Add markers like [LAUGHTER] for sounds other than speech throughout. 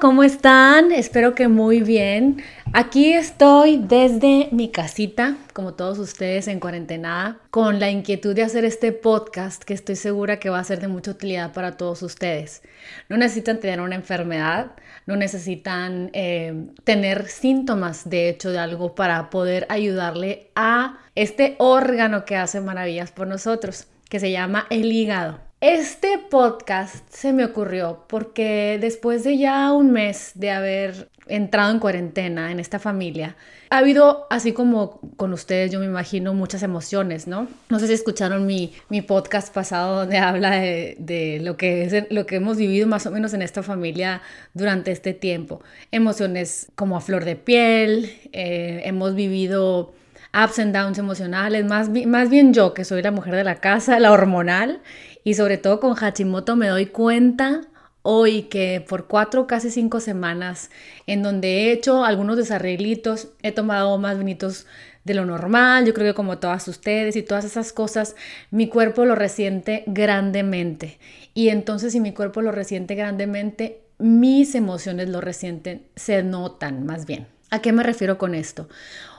¿cómo están? Espero que muy bien. Aquí estoy desde mi casita, como todos ustedes en cuarentena, con la inquietud de hacer este podcast que estoy segura que va a ser de mucha utilidad para todos ustedes. No necesitan tener una enfermedad, no necesitan eh, tener síntomas, de hecho, de algo para poder ayudarle a este órgano que hace maravillas por nosotros, que se llama el hígado. Este podcast se me ocurrió porque después de ya un mes de haber entrado en cuarentena en esta familia, ha habido, así como con ustedes, yo me imagino, muchas emociones, ¿no? No sé si escucharon mi, mi podcast pasado donde [LAUGHS] habla de, lo, que es, lo que hemos vivido más o menos en esta familia durante este tiempo. Emociones como a flor de piel, eh, hemos vivido ups and downs emocionales, más, más bien yo que soy la mujer de la casa, la hormonal, y sobre todo con Hachimoto me doy cuenta hoy que por cuatro, casi cinco semanas, en donde he hecho algunos desarreglitos, he tomado más vinitos de lo normal, yo creo que como todas ustedes y todas esas cosas, mi cuerpo lo resiente grandemente. Y entonces si mi cuerpo lo resiente grandemente, mis emociones lo resienten, se notan más bien. ¿A qué me refiero con esto?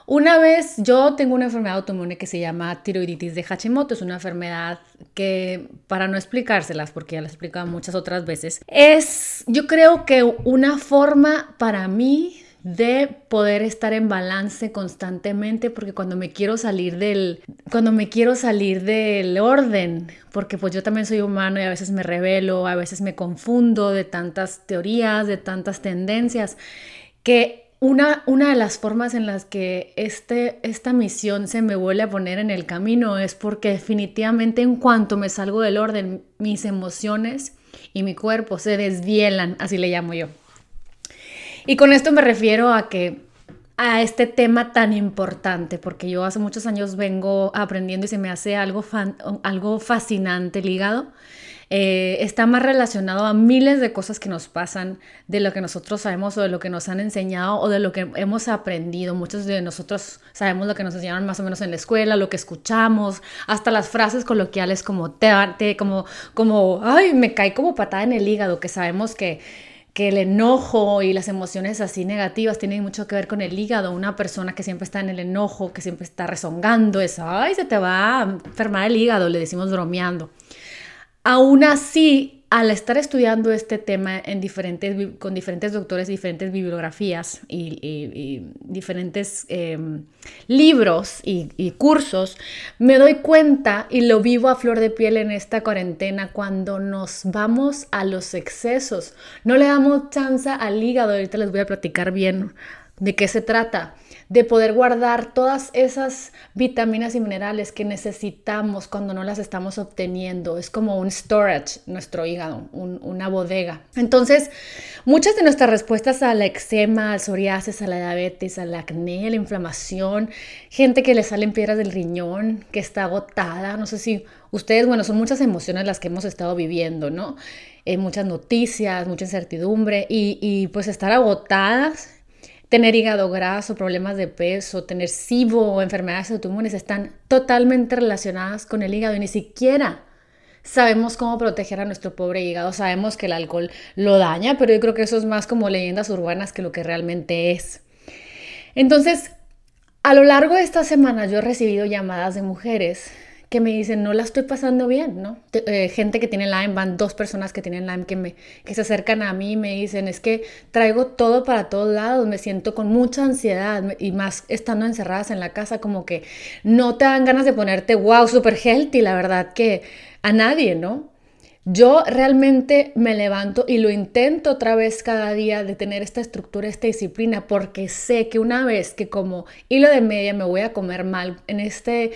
Una vez yo tengo una enfermedad autoinmune que se llama tiroiditis de Hashimoto, es una enfermedad que, para no explicárselas, porque ya la he explicado muchas otras veces, es yo creo que una forma para mí de poder estar en balance constantemente porque cuando me quiero salir del cuando me quiero salir del orden porque pues yo también soy humano y a veces me revelo a veces me confundo de tantas teorías de tantas tendencias que una, una, de las formas en las que este, esta misión se me vuelve a poner en el camino es porque definitivamente en cuanto me salgo del orden, mis emociones y mi cuerpo se desvielan, así le llamo yo. Y con esto me refiero a que a este tema tan importante, porque yo hace muchos años vengo aprendiendo y se me hace algo, algo fascinante ligado eh, está más relacionado a miles de cosas que nos pasan, de lo que nosotros sabemos o de lo que nos han enseñado o de lo que hemos aprendido. Muchos de nosotros sabemos lo que nos enseñaron más o menos en la escuela, lo que escuchamos, hasta las frases coloquiales como te, te como, como, ay, me cae como patada en el hígado, que sabemos que que el enojo y las emociones así negativas tienen mucho que ver con el hígado. Una persona que siempre está en el enojo, que siempre está rezongando, es, ay, se te va a enfermar el hígado, le decimos bromeando. Aún así, al estar estudiando este tema en diferentes, con diferentes doctores, diferentes bibliografías y, diferentes em, libros y, cursos, me doy cuenta y lo vivo a flor de piel en esta cuarentena cuando nos vamos a los excesos. No le damos chance al hígado, ahorita les voy a platicar bien de qué se trata de poder guardar todas esas vitaminas y minerales que necesitamos cuando no las estamos obteniendo. Es como un storage, nuestro hígado, una bodega. Entonces, muchas de nuestras respuestas a la eczema, al psoriasis, a la diabetes, al acné, a la inflamación, gente que le salen piedras del riñón, que está agotada, no sé si ustedes, bueno, son muchas emociones las que hemos estado viviendo, ¿no? Eh, muchas noticias, mucha incertidumbre y pues estar agotadas tener hígado graso, problemas de peso, tener SIBO o enfermedades autoinmunes están totalmente relacionadas con el hígado y ni siquiera sabemos cómo proteger a nuestro pobre hígado. Sabemos que el alcohol lo daña, pero yo creo que eso es más como leyendas urbanas que lo que realmente es. Entonces, a lo largo de esta semana yo he recibido llamadas de mujeres que me dicen, no la estoy pasando bien, ¿no? Eh, gente que tiene Lyme, van dos personas que tienen Lyme que, me, que se acercan a mí y me dicen, es que traigo todo para todos lados, me siento con mucha ansiedad y más estando encerradas en la casa, como que no te dan ganas de ponerte, wow, super healthy, la verdad que a nadie, ¿no? Yo realmente me levanto y lo intento otra vez cada día de tener esta estructura, esta disciplina, porque sé que una vez que como hilo de media me voy a comer mal en este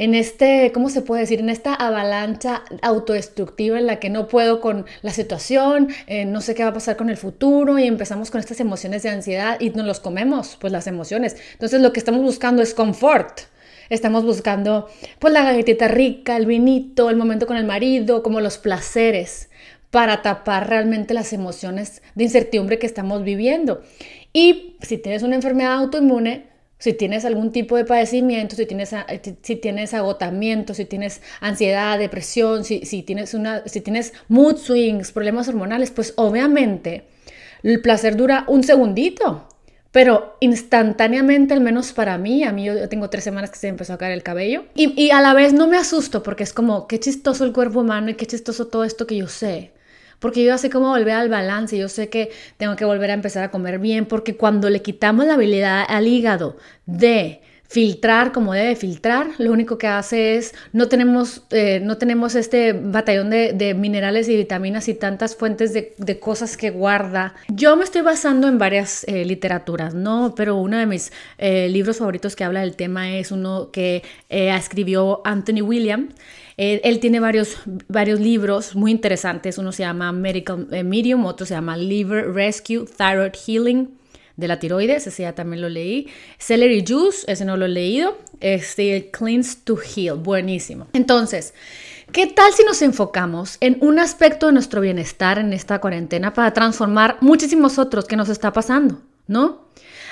en este, ¿cómo se puede decir? En esta avalancha autodestructiva en la que no puedo con la situación, eh, no sé qué va a pasar con el futuro y empezamos con estas emociones de ansiedad y nos los comemos, pues las emociones. Entonces lo que estamos buscando es confort. Estamos buscando pues la galletita rica, el vinito, el momento con el marido, como los placeres para tapar realmente las emociones de incertidumbre que estamos viviendo. Y si tienes una enfermedad autoinmune, si tienes algún tipo de padecimiento, si tienes, si tienes agotamiento, si tienes ansiedad, depresión, si, tienes una, si tienes mood swings, problemas hormonales, pues obviamente el placer dura un segundito. Pero instantáneamente, al menos para mí, a mí yo tengo tres semanas que se empezó a caer el cabello. Y, y, a la vez no me asusto porque es como, qué chistoso el cuerpo humano y qué chistoso todo esto que yo sé. Porque yo sé cómo volver al balance, yo sé que tengo que volver a empezar a comer bien, porque cuando le quitamos la habilidad al hígado de filtrar como debe filtrar, lo único que hace es, no tenemos, eh, no tenemos este batallón de, minerales y vitaminas y tantas fuentes de, cosas que guarda. Yo me estoy basando en varias eh, literaturas, ¿no? Pero uno de mis eh, libros favoritos que habla del tema es uno que escribió Anthony Williams. Él, tiene varios, varios libros muy interesantes. Uno se llama Medical Medium, otro se llama Liver Rescue, Thyroid Healing de la tiroides, ese ya también lo leí. Celery Juice, ese no lo he leído. Este, Cleanse to Heal, buenísimo. Entonces, ¿qué tal si nos enfocamos en un aspecto de nuestro bienestar en esta cuarentena para transformar muchísimos otros que nos está pasando, ¿no?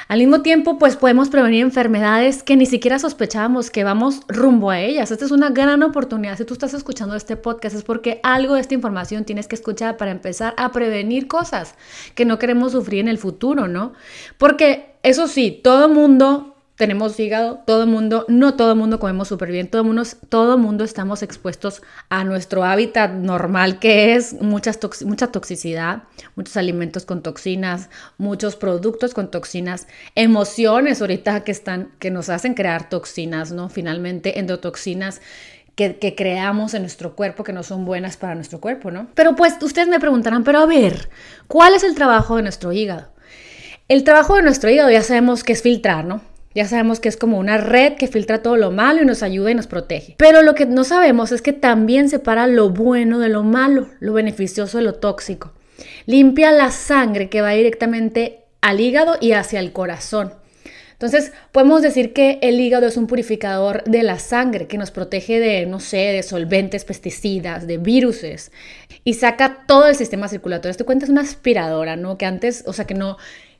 Al mismo tiempo, pues podemos prevenir enfermedades que ni siquiera sospechábamos que vamos rumbo a ellas. Esta es una gran oportunidad. Si tú estás escuchando este podcast es porque algo de esta información tienes que escuchar para empezar a prevenir cosas que no queremos sufrir en el futuro, ¿no? Porque eso sí, todo mundo tenemos hígado, todo el mundo, no todo el mundo comemos súper bien, todo el mundo, todo mundo estamos expuestos a nuestro hábitat normal que es muchas mucha toxicidad, muchos alimentos con toxinas, muchos productos con toxinas, emociones ahorita que están, que nos hacen crear toxinas, ¿no? Finalmente endotoxinas que, que, creamos en nuestro cuerpo que no son buenas para nuestro cuerpo, ¿no? Pero pues ustedes me preguntarán, pero a ver, ¿cuál es el trabajo de nuestro hígado? El trabajo de nuestro hígado ya sabemos que es filtrar, ¿no? Ya sabemos que es como una red que filtra todo lo malo y nos ayuda y nos protege. Pero lo que no sabemos es que también separa lo bueno de lo malo, lo beneficioso de lo tóxico. Limpia la sangre que va directamente al hígado y hacia el corazón. Entonces, podemos decir que el hígado es un purificador de la sangre que nos protege de, no sé, de solventes, pesticidas, de viruses y saca todo el sistema circulatorio. Este cuenta es una aspiradora, ¿no? Que antes, o sea, que no,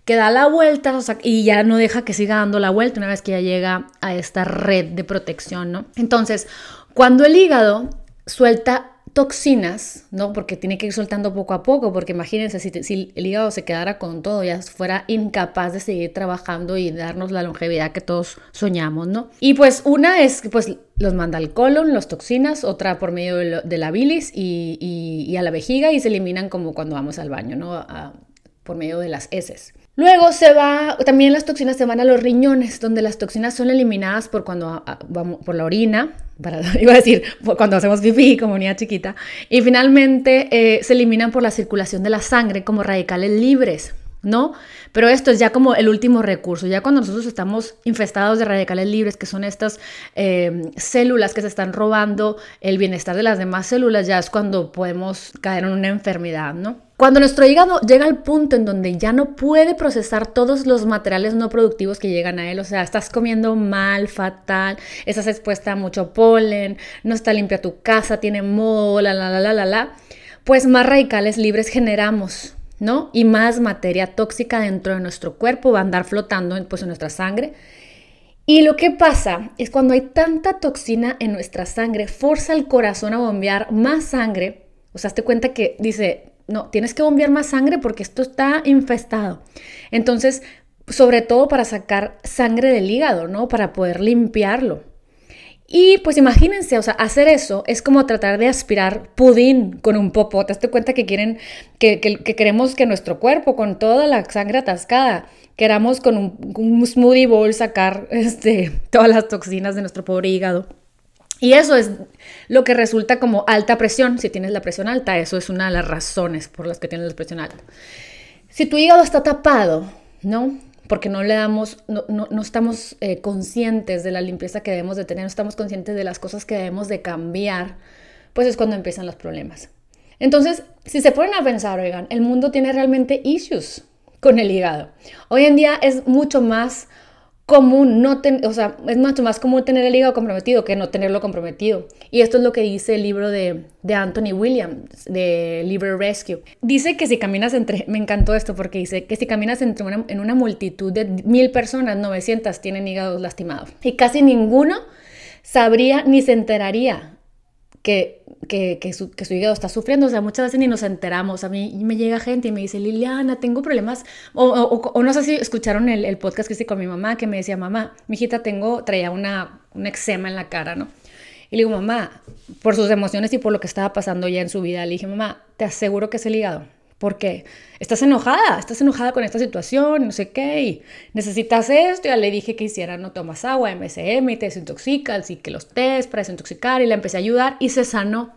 que da la vuelta y ya no deja que siga dando la vuelta una vez que ya llega a esta red de protección, ¿no? Entonces, cuando el hígado suelta toxinas, ¿no? Porque tiene que ir soltando poco a poco, porque imagínense si, el hígado se quedara con todo, ya fuera incapaz de seguir trabajando y darnos la longevidad que todos soñamos, ¿no? Y pues una es que pues los manda al colon, las toxinas, otra por medio de, la bilis y, a la vejiga y se eliminan como cuando vamos al baño, ¿no? por medio de las heces. Luego se va, también las toxinas se van a los riñones, donde las toxinas son eliminadas por cuando vamos por la orina, [LAUGHS] iba a decir, cuando hacemos pipí como niña chiquita, y finalmente eh, se eliminan por la circulación de la sangre como radicales libres. ¿no? Pero esto es ya como el último recurso, ya cuando nosotros estamos infestados de radicales libres, que son estas eh, células que se están robando el bienestar de las demás células, ya es cuando podemos caer en una enfermedad, ¿no? Cuando nuestro hígado llega al punto en donde ya no puede procesar todos los materiales no productivos que llegan a él, o sea, estás comiendo mal, fatal, estás expuesta a mucho polen, no está limpia tu casa, tiene moho, la, la, la, la, la, la, pues más radicales libres generamos, ¿no? Y más materia tóxica dentro de nuestro cuerpo va a andar flotando pues, en nuestra sangre. Y lo que pasa es cuando hay tanta toxina en nuestra sangre, forza el corazón a bombear más sangre. O sea, te cuenta que dice, no, tienes que bombear más sangre porque esto está infestado. Entonces, sobre todo para sacar sangre del hígado, ¿no? Para poder limpiarlo. Y pues imagínense, o sea, hacer eso es como tratar de aspirar pudín con un popo. Te das cuenta que quieren, que, queremos que nuestro cuerpo, con toda la sangre atascada, queramos con un, smoothie bowl sacar este, [LAUGHS] todas las toxinas de nuestro pobre hígado. Y eso es lo que resulta como alta presión. Si tienes la presión alta, eso es una de las razones por las que tienes la presión alta. Si tu hígado está tapado, ¿no? porque no le damos, no, no, estamos eh, conscientes de la limpieza que debemos de tener, no estamos conscientes de las cosas que debemos de cambiar, pues es cuando empiezan los problemas. Entonces, si se ponen a pensar, oigan, el mundo tiene realmente issues con el hígado. Hoy en día es mucho más común no tener, o sea, es mucho más común tener el hígado comprometido que no tenerlo comprometido. Y esto es lo que dice el libro de, de Anthony Williams, de Liver Rescue. Dice que si caminas entre, [LAUGHS] me encantó esto porque dice que si caminas entre en una multitud de mil personas, 900 tienen hígados lastimados. Y casi ninguno sabría ni se enteraría que que, su, que, su, hígado está sufriendo. O sea, muchas veces ni nos enteramos. A mí me llega gente y me dice, Liliana, tengo problemas. O, o, no sé si escucharon el, el, podcast que hice con mi mamá, que me decía, mamá, mi hijita tengo, traía una, un eczema en la cara, ¿no? Y le digo, mamá, por sus emociones y por lo que estaba pasando ya en su vida, le dije, mamá, te aseguro que es el hígado. Porque estás enojada, estás enojada con esta situación, no sé qué, y necesitas esto. Ya le dije que hiciera, no tomas agua, MSM, y te desintoxicas, y que los test para desintoxicar, y le empecé a ayudar, y se sanó.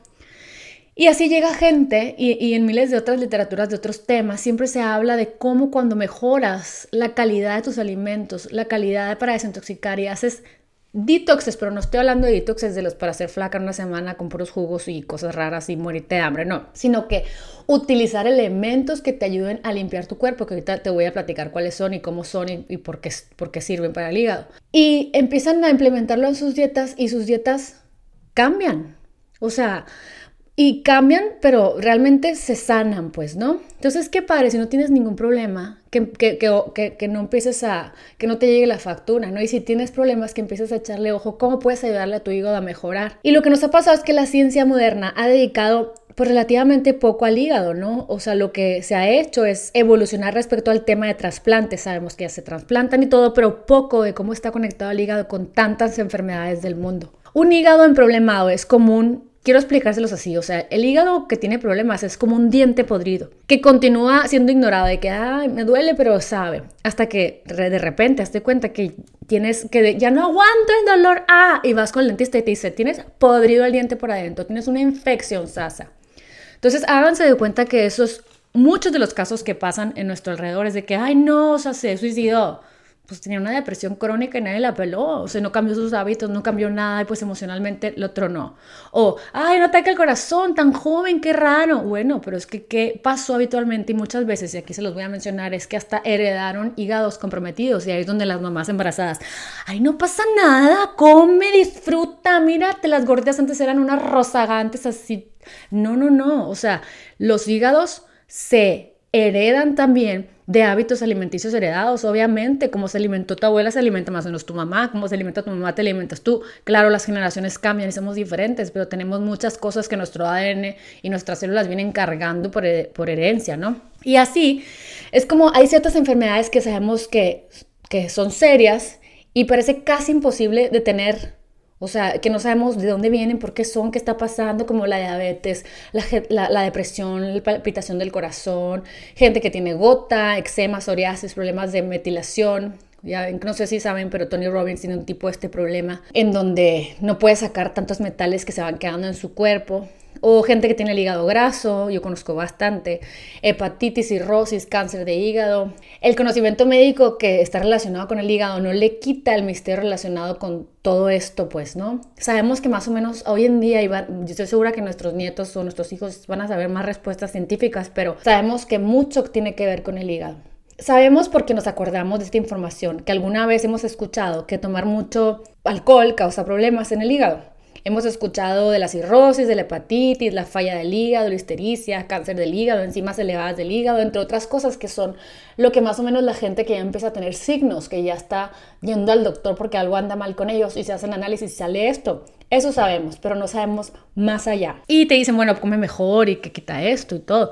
Y así llega gente, y, y, en miles de otras literaturas de otros temas, siempre se habla de cómo cuando mejoras la calidad de tus alimentos, la calidad para desintoxicar y haces detoxes, pero no estoy hablando de detoxes de los para hacer flaca una semana con puros jugos y cosas raras y morirte de hambre, no, sino que utilizar elementos que te ayuden a limpiar tu cuerpo, que ahorita te voy a platicar cuáles son y cómo son y, por, qué, por qué sirven para el hígado. Y empiezan a implementarlo en sus dietas y sus dietas cambian. O sea, y cambian, pero realmente se sanan, pues, ¿no? Entonces, qué padre, si no tienes ningún problema, que, que, que, que, no empieces a, que no te llegue la factura, ¿no? Y si tienes problemas, que empieces a echarle ojo, ¿cómo puedes ayudarle a tu hígado a mejorar? Y lo que nos ha pasado es que la ciencia moderna ha dedicado pues relativamente poco al hígado, ¿no? O sea, lo que se ha hecho es evolucionar respecto al tema de trasplantes. Sabemos que ya se trasplantan y todo, pero poco de cómo está conectado el hígado con tantas enfermedades del mundo. Un hígado en problemado es común Quiero explicárselos así, o sea, el hígado que tiene problemas es como un diente podrido, que continúa siendo ignorado, de que, ay, me duele, pero sabe, hasta que de repente te cuenta que tienes, que ya no aguanto el dolor, ah, y vas con el dentista y te dice, tienes podrido el diente por adentro, tienes una infección sasa. Entonces, háganse de cuenta que esos, muchos de los casos que pasan en nuestro alrededor es de que, ay, no, o sea, se suicidó pues tenía una depresión crónica y nadie la peló, o sea, no cambió sus hábitos, no cambió nada y pues emocionalmente lo tronó. O, ay, no ataca el corazón, tan joven, qué raro. Bueno, pero es que qué pasó habitualmente y muchas veces, y aquí se los voy a mencionar, es que hasta heredaron hígados comprometidos y ahí es donde las mamás embarazadas, ay, no pasa nada, come, disfruta, mírate, las gorditas antes eran unas rozagantes así. No, no, no, o sea, los hígados se heredan también de hábitos alimenticios heredados, obviamente, como se alimentó tu abuela, se alimenta más o menos tu mamá, como se alimenta tu mamá, te alimentas tú. Claro, las generaciones cambian y somos diferentes, pero tenemos muchas cosas que nuestro ADN y nuestras células vienen cargando por, por herencia, ¿no? Y así, es como hay ciertas enfermedades que sabemos que, que son serias y parece casi imposible de tener o sea, que no sabemos de dónde vienen, por qué son, qué está pasando, como la diabetes, la, la, depresión, la palpitación del corazón, gente que tiene gota, eczema, psoriasis, problemas de metilación. Ya no sé si saben, pero Tony Robbins tiene un tipo de este problema en donde no puede sacar tantos metales que se van quedando en su cuerpo o gente que tiene el hígado graso, yo conozco bastante, hepatitis, cirrosis, cáncer de hígado. El conocimiento médico que está relacionado con el hígado no le quita el misterio relacionado con todo esto, pues, ¿no? Sabemos que más o menos hoy en día, estoy segura que nuestros nietos o nuestros hijos van a saber más respuestas científicas, pero sabemos que mucho tiene que ver con el hígado. Sabemos porque nos acordamos de esta información, que alguna vez hemos escuchado que tomar mucho alcohol causa problemas en el hígado. Hemos escuchado de la cirrosis, de la hepatitis, la falla del hígado, la histericia, cáncer del hígado, enzimas elevadas del hígado, entre otras cosas que son lo que más o menos la gente que ya empieza a tener signos, que ya está yendo al doctor porque algo anda mal con ellos y se hacen análisis y sale esto. Eso sabemos, pero no sabemos más allá. Y te dicen, bueno, come mejor y que quita esto y todo.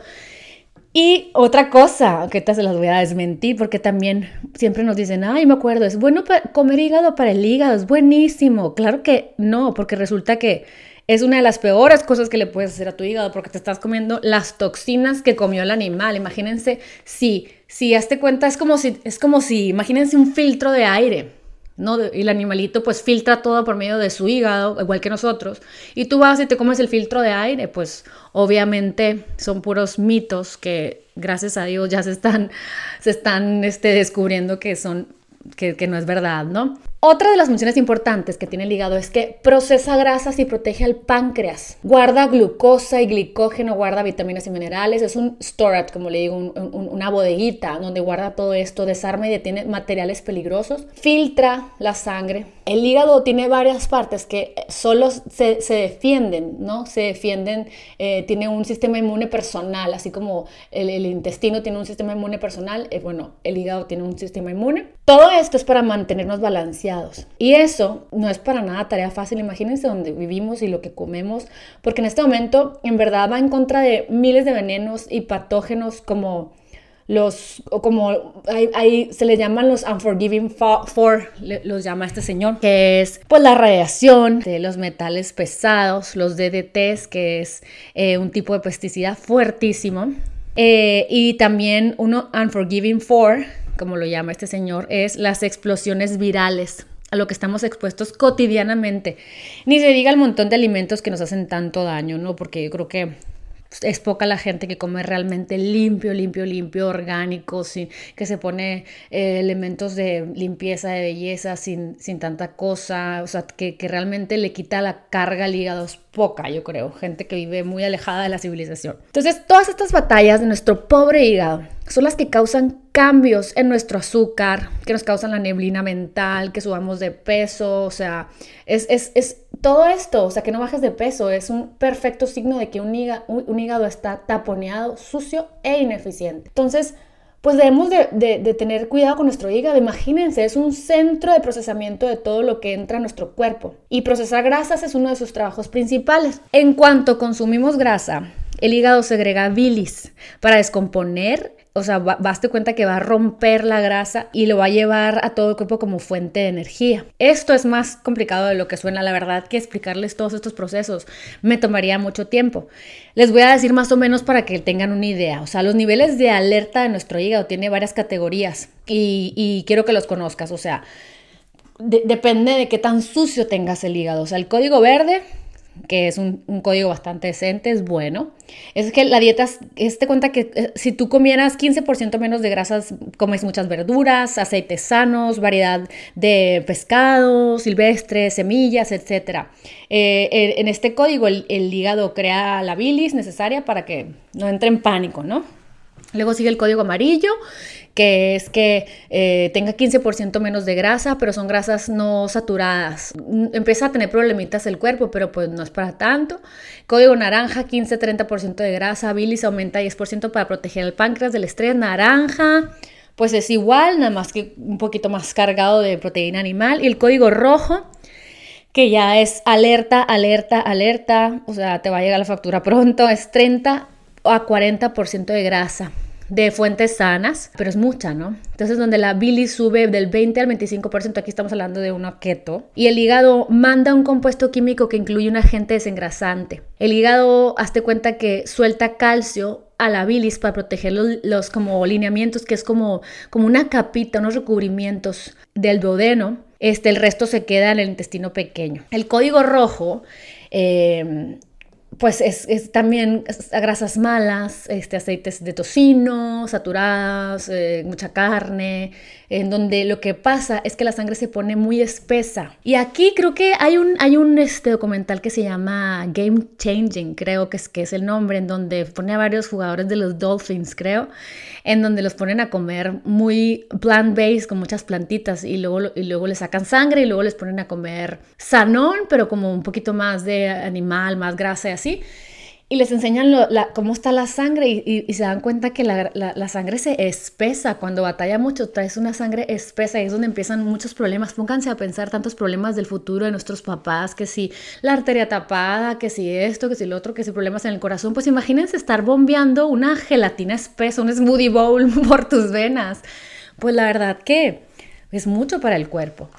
Y otra cosa, que te se las voy a desmentir, porque también siempre nos dicen, ay, me acuerdo, es bueno comer hígado para el hígado, es buenísimo. Claro que no, porque resulta que es una de las peores cosas que le puedes hacer a tu hígado, porque te estás comiendo las toxinas que comió el animal. Imagínense si, si hazte cuenta, es como si, es como si, imagínense un filtro de aire. ¿No? Y el animalito pues filtra todo por medio de su hígado, igual que nosotros. Y tú vas y te comes el filtro de aire, pues obviamente son puros mitos que gracias a Dios ya se están, se están este, descubriendo que son que, no es verdad, ¿no? Otra de las funciones importantes que tiene el hígado es que procesa grasas y protege al páncreas. Guarda glucosa y glicógeno, guarda vitaminas y minerales. Es un storage, como le digo, una bodeguita donde guarda todo esto, desarma y detiene materiales peligrosos. Filtra la sangre el hígado tiene varias partes que solo se, defienden, ¿no? Se defienden, eh, tiene un sistema inmune personal, así como el, intestino tiene un sistema inmune personal, eh, bueno, el hígado tiene un sistema inmune. Todo esto es para mantenernos balanceados. Y eso no es para nada tarea fácil. Imagínense donde vivimos y lo que comemos, porque en este momento en verdad va en contra de miles de venenos y patógenos como los, o como ahí, se le llaman los unforgiving for, los llama este señor, que es pues la radiación de los metales pesados, los DDTs, que es eh, un tipo de pesticida fuertísimo. Eh, y también uno unforgiving for, como lo llama este señor, es las explosiones virales a lo que estamos expuestos cotidianamente. Ni se diga el montón de alimentos que nos hacen tanto daño, ¿no? Porque yo creo que es poca la gente que come realmente limpio, limpio, limpio, orgánico, sin, que se pone eh, elementos de limpieza, de belleza, sin, sin tanta cosa, o sea, que, que, realmente le quita la carga al hígado, es poca, yo creo, gente que vive muy alejada de la civilización. Entonces, todas estas batallas de nuestro pobre hígado son las que causan cambios en nuestro azúcar, que nos causan la neblina mental, que subamos de peso, o sea, es, es, es todo esto, o sea, que no bajes de peso, es un perfecto signo de que un hígado, un hígado está taponeado, sucio e ineficiente. Entonces, pues debemos de, de, tener cuidado con nuestro hígado. Imagínense, es un centro de procesamiento de todo lo que entra a nuestro cuerpo. Y procesar grasas es uno de sus trabajos principales. En cuanto consumimos grasa, el hígado segrega bilis para descomponer o sea, baste cuenta que va a romper la grasa y lo va a llevar a todo el cuerpo como fuente de energía. Esto es más complicado de lo que suena, la verdad, que explicarles todos estos procesos me tomaría mucho tiempo. Les voy a decir más o menos para que tengan una idea. O sea, los niveles de alerta de nuestro hígado tiene varias categorías y, quiero que los conozcas. O sea, depende de qué tan sucio tengas el hígado. O sea, el código verde que es un, código bastante decente, es bueno. Es que la dieta, es, te cuenta que eh, si tú comieras 15% menos de grasas, comes muchas verduras, aceites sanos, variedad de pescado, silvestres, semillas, etc. Eh, en este código el, el hígado crea la bilis necesaria para que no entre en pánico, ¿no? Luego sigue el código amarillo, que es que eh, tenga 15% menos de grasa, pero son grasas no saturadas. Mm, empieza a tener problemitas el cuerpo, pero pues no es para tanto. Código naranja, 15-30% de grasa. Bilis aumenta 10% para proteger el páncreas del estrés. Naranja, pues es igual, nada más que un poquito más cargado de proteína animal. Y el código rojo, que ya es alerta, alerta, alerta, o sea, te va a llegar la factura pronto, es 30 a 40% de grasa de fuentes sanas, pero es mucha, ¿no? Entonces, donde la bilis sube del 20 al 25%, aquí estamos hablando de una keto, y el hígado manda un compuesto químico que incluye un agente desengrasante. El hígado, hazte cuenta que suelta calcio a la bilis para proteger los, como lineamientos, que es como, como una capita, unos recubrimientos del duodeno. Este, el resto se queda en el intestino pequeño. El código rojo eh, pues es, también grasas malas, este, aceites de tocino, saturadas, eh, mucha carne, en donde lo que pasa es que la sangre se pone muy espesa. Y aquí creo que hay un, hay un este, documental que se llama Game Changing, creo que es, que es el nombre, en donde pone a varios jugadores de los Dolphins, creo, en donde los ponen a comer muy plant-based, con muchas plantitas, y luego, y luego les sacan sangre y luego les ponen a comer sanón, pero como un poquito más de animal, más grasa y así y les enseñan cómo está la sangre y, se dan cuenta que la, sangre se espesa. Cuando batalla mucho, traes una sangre espesa y es donde empiezan muchos problemas. Pónganse a pensar tantos problemas del futuro de nuestros papás, que si la arteria tapada, que si esto, que si lo otro, que si problemas en el corazón. Pues imagínense estar bombeando una gelatina espesa, un smoothie bowl [LAUGHS] por tus venas. Pues la verdad que es mucho para el cuerpo.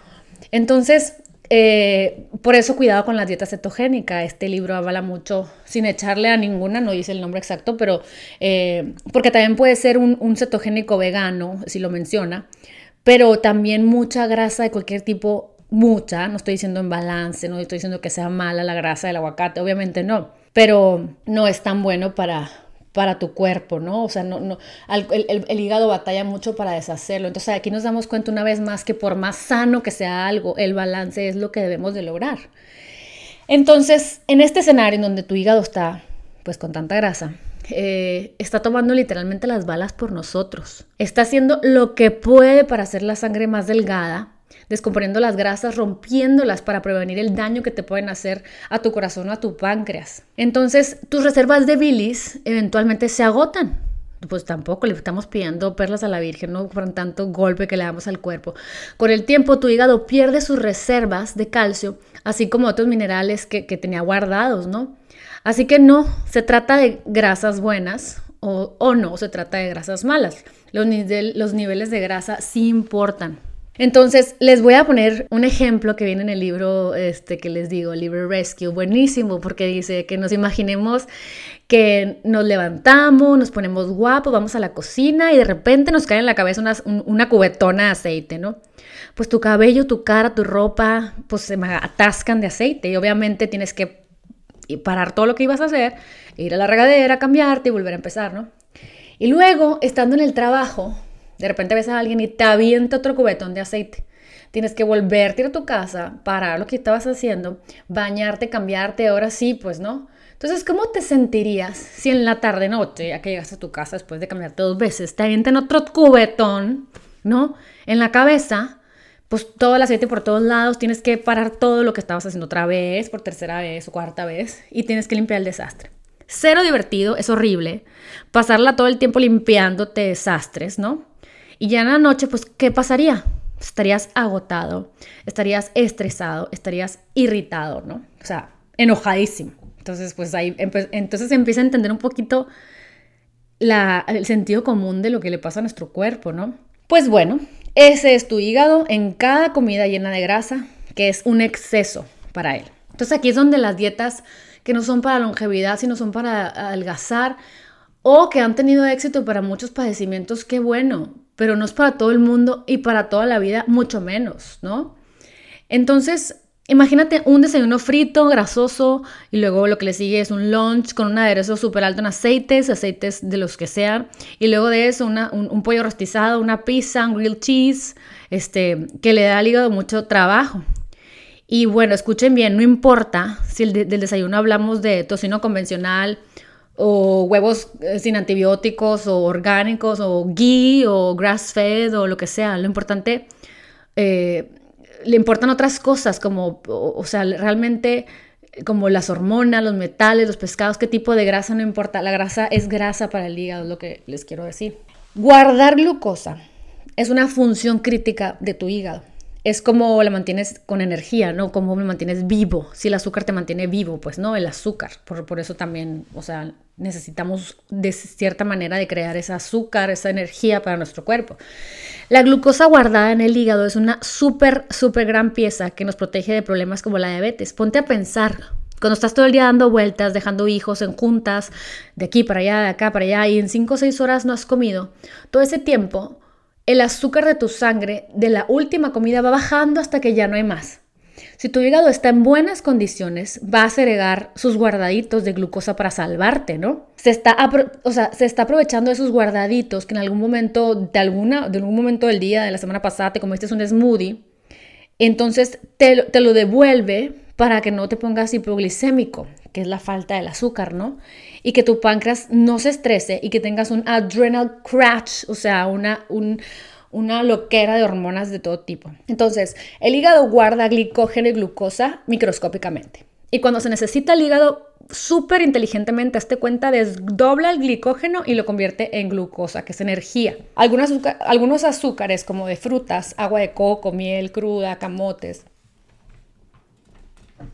Entonces, eh, por eso cuidado con la dieta cetogénica. Este libro habla mucho, sin echarle a ninguna, no dice el nombre exacto, pero eh, porque también puede ser un, cetogénico vegano, si lo menciona, pero también mucha grasa de cualquier tipo, mucha, no estoy diciendo en balance, no estoy diciendo que sea mala la grasa del aguacate, obviamente no, pero no es tan bueno para, para tu cuerpo, ¿no? O sea, no, no, el, hígado batalla mucho para deshacerlo. Entonces aquí nos damos cuenta una vez más que por más sano que sea algo, el balance es lo que debemos de lograr. Entonces, en este escenario en donde tu hígado está, pues con tanta grasa, eh, está tomando literalmente las balas por nosotros. Está haciendo lo que puede para hacer la sangre más delgada descomponiendo las grasas, rompiéndolas para prevenir el daño que te pueden hacer a tu corazón o a tu páncreas. Entonces, tus reservas de bilis eventualmente se agotan. Pues tampoco le estamos pidiendo perlas a la Virgen, no por tanto golpe que le damos al cuerpo. Con el tiempo, tu hígado pierde sus reservas de calcio, así como otros minerales que, tenía guardados, ¿no? Así que no, se trata de grasas buenas o, o no, se trata de grasas malas. Los niveles de grasa sí importan. Entonces, les voy a poner un ejemplo que viene en el libro este, que les digo, el libro Rescue, buenísimo, porque dice que nos imaginemos que nos levantamos, nos ponemos guapos, vamos a la cocina y de repente nos cae en la cabeza una, una cubetona de aceite, ¿no? Pues tu cabello, tu cara, tu ropa, pues se atascan de aceite y obviamente tienes que parar todo lo que ibas a hacer, ir a la regadera, cambiarte y volver a empezar, ¿no? Y luego, estando en el trabajo, de repente ves a alguien y te avienta otro cubetón de aceite. Tienes que volverte a tu casa, parar lo que estabas haciendo, bañarte, cambiarte, ahora sí, pues no. Entonces, ¿cómo te sentirías si en la tarde noche, ya que llegas a tu casa después de cambiarte dos veces, te avientan otro cubetón, ¿no? En la cabeza, pues todo el aceite por todos lados, tienes que parar todo lo que estabas haciendo otra vez, por tercera vez o cuarta vez, y tienes que limpiar el desastre. Cero divertido, es horrible. Pasarla todo el tiempo limpiándote desastres, ¿no? Y ya en la noche, pues, ¿qué pasaría? Estarías agotado, estarías estresado, estarías irritado, ¿no? O sea, enojadísimo. Entonces, pues ahí entonces empieza a entender un poquito el sentido común de lo que le pasa a nuestro cuerpo, ¿no? Pues bueno, ese es tu hígado en cada comida llena de grasa, que es un exceso para él. Entonces aquí es donde las dietas que no son para longevidad, sino son para adelgazar o que han tenido éxito para muchos padecimientos, qué bueno, pero no es para todo el mundo y para toda la vida, mucho menos, ¿no? Entonces, imagínate un desayuno frito, grasoso, y luego lo que le sigue es un lunch con un aderezo súper alto en aceites, aceites de los que sean, y luego de eso un, pollo rostizado, una pizza, un grilled cheese, este, que le da al hígado mucho trabajo. Y bueno, escuchen bien, no importa si el del desayuno hablamos de tocino convencional o huevos eh, sin antibióticos o orgánicos o ghee o grass fed o lo que sea. Lo importante, eh, le importan otras cosas como, o, sea, realmente como las hormonas, los metales, los pescados, qué tipo de grasa no importa. La grasa es grasa para el hígado, es lo que les quiero decir. Guardar glucosa es una función crítica de tu hígado es como la mantienes con energía, ¿no? Como lo mantienes vivo. Si el azúcar te mantiene vivo, pues no, el azúcar. Por, por, eso también, o sea, necesitamos de cierta manera de crear ese azúcar, esa energía para nuestro cuerpo. La glucosa guardada en el hígado es una súper, súper gran pieza que nos protege de problemas como la diabetes. Ponte a pensar. Cuando estás todo el día dando vueltas, dejando hijos en juntas, de aquí para allá, de acá para allá, y en 5 o 6 horas no has comido, todo ese tiempo el azúcar de tu sangre de la última comida va bajando hasta que ya no hay más. Si tu hígado está en buenas condiciones, va a segregar sus guardaditos de glucosa para salvarte, ¿no? Se está, o sea, se está aprovechando de esos guardaditos que en algún momento de, alguna, de algún momento del día, de la semana pasada, te comiste un smoothie. Entonces te, te lo devuelve para que no te pongas hipoglicémico, que es la falta del azúcar, ¿no? Y que tu páncreas no se estrese y que tengas un adrenal crash, o sea, una, una loquera de hormonas de todo tipo. Entonces, el hígado guarda glicógeno y glucosa microscópicamente. Y cuando se necesita el hígado, súper inteligentemente, hazte cuenta, desdobla el glicógeno y lo convierte en glucosa, que es energía. Algunos, algunos azúcares como de frutas, agua de coco, miel cruda, camotes,